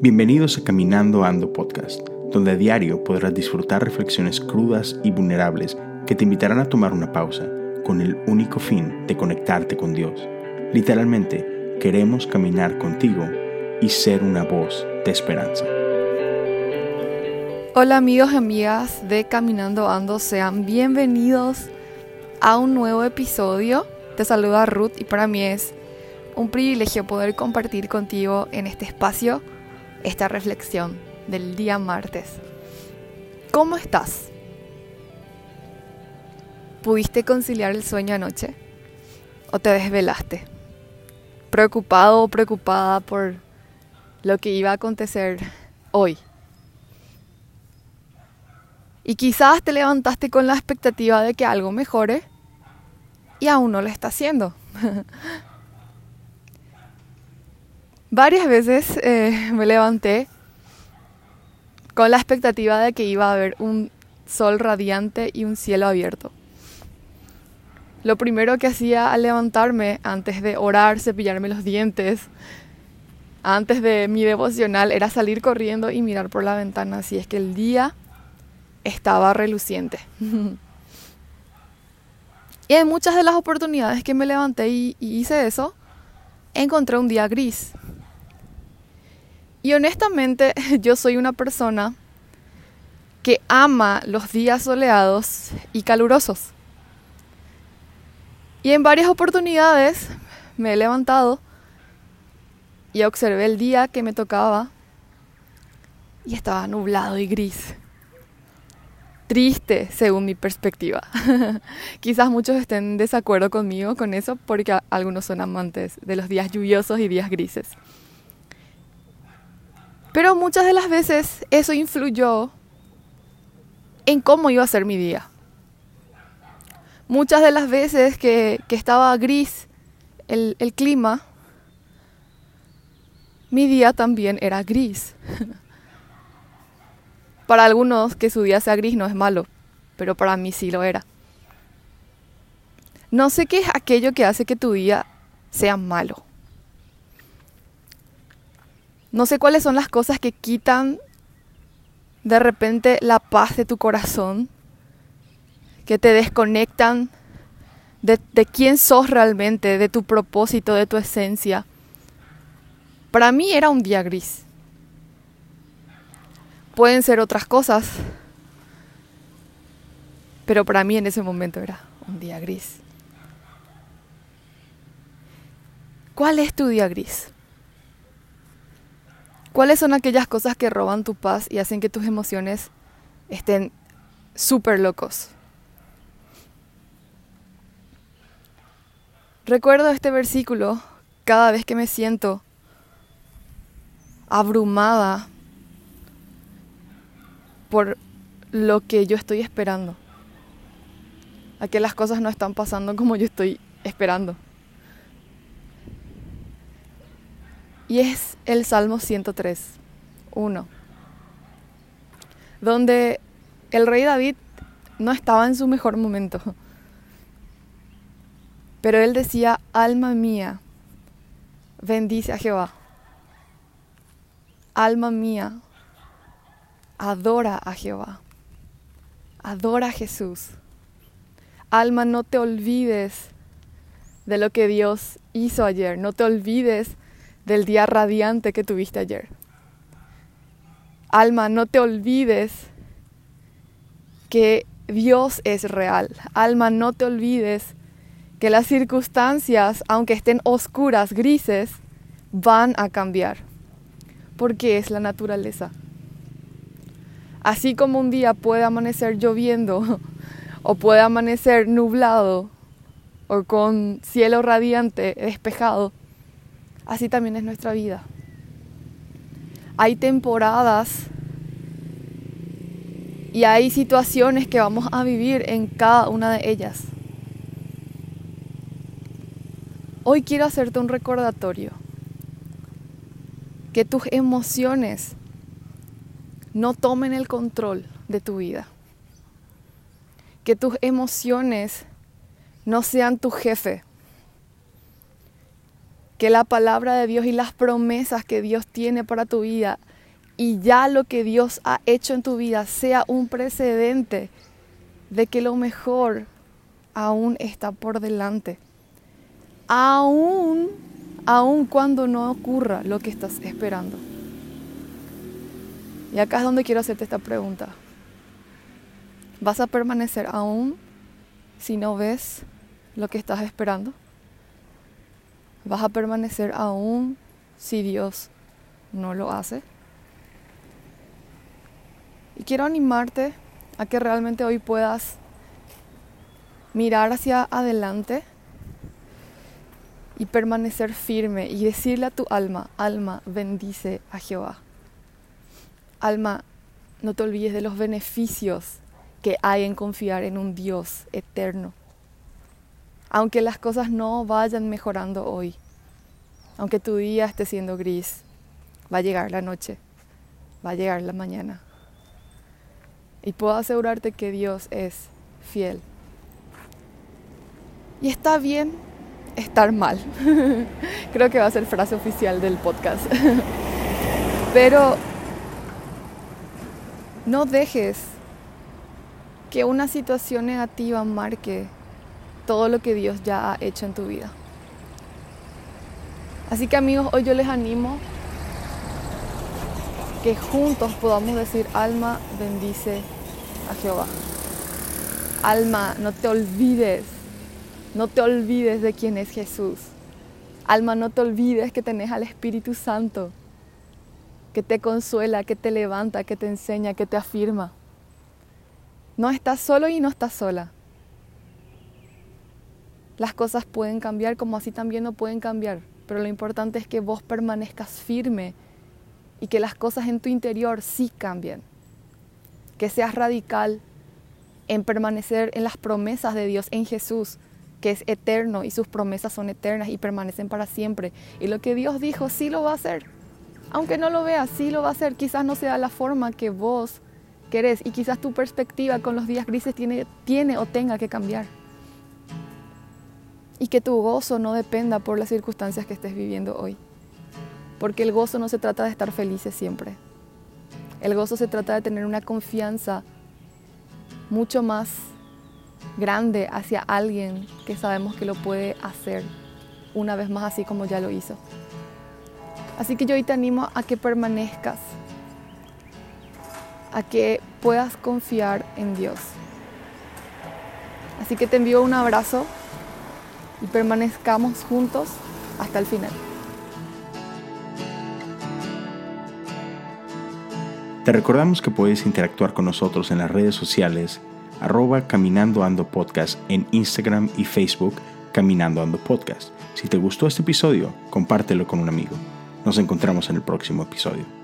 Bienvenidos a Caminando Ando Podcast, donde a diario podrás disfrutar reflexiones crudas y vulnerables que te invitarán a tomar una pausa con el único fin de conectarte con Dios. Literalmente, queremos caminar contigo y ser una voz de esperanza. Hola amigos y amigas de Caminando Ando, sean bienvenidos a un nuevo episodio. Te saluda Ruth y para mí es un privilegio poder compartir contigo en este espacio esta reflexión del día martes. ¿Cómo estás? ¿Pudiste conciliar el sueño anoche? ¿O te desvelaste? ¿Preocupado o preocupada por lo que iba a acontecer hoy? Y quizás te levantaste con la expectativa de que algo mejore y aún no lo está haciendo. Varias veces eh, me levanté con la expectativa de que iba a haber un sol radiante y un cielo abierto. Lo primero que hacía al levantarme, antes de orar, cepillarme los dientes, antes de mi devocional, era salir corriendo y mirar por la ventana si es que el día estaba reluciente. y en muchas de las oportunidades que me levanté y hice eso, encontré un día gris. Y honestamente yo soy una persona que ama los días soleados y calurosos. Y en varias oportunidades me he levantado y observé el día que me tocaba y estaba nublado y gris. Triste según mi perspectiva. Quizás muchos estén en desacuerdo conmigo con eso porque algunos son amantes de los días lluviosos y días grises. Pero muchas de las veces eso influyó en cómo iba a ser mi día. Muchas de las veces que, estaba gris el, el clima, mi día también era gris. para algunos que su día sea gris no es malo, pero para mí sí lo era. No sé qué es aquello que hace que tu día sea malo. No sé cuáles son las cosas que quitan de repente la paz de tu corazón, que te desconectan de, quién sos realmente, de tu propósito, de tu esencia. Para mí era un día gris. Pueden ser otras cosas, pero para mí en ese momento era un día gris. ¿Cuál es tu día gris? ¿Cuáles son aquellas cosas que roban tu paz y hacen que tus emociones estén súper locos? Recuerdo este versículo cada vez que me siento abrumada por lo que yo estoy esperando. A que las cosas no están pasando como yo estoy esperando. Y es el Salmo 103, 1, donde el rey David no estaba en su mejor momento. Pero él decía, alma mía, bendice a Jehová. Alma mía, adora a Jehová. Adora a Jesús. Alma, no te olvides de lo que Dios hizo ayer. No te olvides del día radiante que tuviste ayer. Alma, no te olvides que Dios es real. Alma, no te olvides que las circunstancias, aunque estén oscuras, grises, van a cambiar. Porque es la naturaleza. Así como un día puede amanecer lloviendo o puede amanecer nublado o con cielo radiante, despejado, así también es nuestra vida. Hay temporadas y hay situaciones que vamos a vivir en cada una de ellas. Hoy quiero hacerte un recordatorio. Que tus emociones no tomen el control de tu vida. Que tus emociones no sean tu jefe que la palabra de Dios y las promesas que Dios tiene para tu vida y ya lo que Dios ha hecho en tu vida sea un precedente de que lo mejor aún está por delante. Aún, aún cuando no ocurra lo que estás esperando. Y acá es donde quiero hacerte esta pregunta. ¿Vas a permanecer aún si no ves lo que estás esperando? ¿Vas a permanecer aún si Dios no lo hace? Y quiero animarte a que realmente hoy puedas mirar hacia adelante y permanecer firme y decirle a tu alma, alma, bendice a Jehová. Alma, no te olvides de los beneficios que hay en confiar en un Dios eterno. Aunque las cosas no vayan mejorando hoy, aunque tu día esté siendo gris, va a llegar la noche, va a llegar la mañana. Y puedo asegurarte que Dios es fiel. Y está bien estar mal. Creo que va a ser frase oficial del podcast. Pero no dejes que una situación negativa marque todo lo que Dios ya ha hecho en tu vida. Así que amigos, hoy yo les animo que juntos podamos decir, alma bendice a Jehová. Alma, no te olvides, no te olvides de quién es Jesús. Alma, no te olvides que tenés al Espíritu Santo que te consuela, que te levanta, que te enseña, que te afirma. No estás solo y no estás sola. Las cosas pueden cambiar como así también no pueden cambiar, pero lo importante es que vos permanezcas firme y que las cosas en tu interior sí cambien. Que seas radical en permanecer en las promesas de Dios, en Jesús, que es eterno y sus promesas son eternas y permanecen para siempre. Y lo que Dios dijo sí lo va a hacer. Aunque no lo veas, sí lo va a hacer. Quizás no sea la forma que vos querés y quizás tu perspectiva con los días grises tiene, o tenga que cambiar. Y que tu gozo no dependa por las circunstancias que estés viviendo hoy. Porque el gozo no se trata de estar felices siempre. El gozo se trata de tener una confianza mucho más grande hacia alguien que sabemos que lo puede hacer una vez más así como ya lo hizo. Así que yo hoy te animo a que permanezcas, a que puedas confiar en Dios. Así que te envío un abrazo y permanezcamos juntos hasta el final. Te recordamos que puedes interactuar con nosotros en las redes sociales arroba Caminando Ando Podcast en Instagram y Facebook Caminando Ando Podcast. Si te gustó este episodio, compártelo con un amigo. Nos encontramos en el próximo episodio.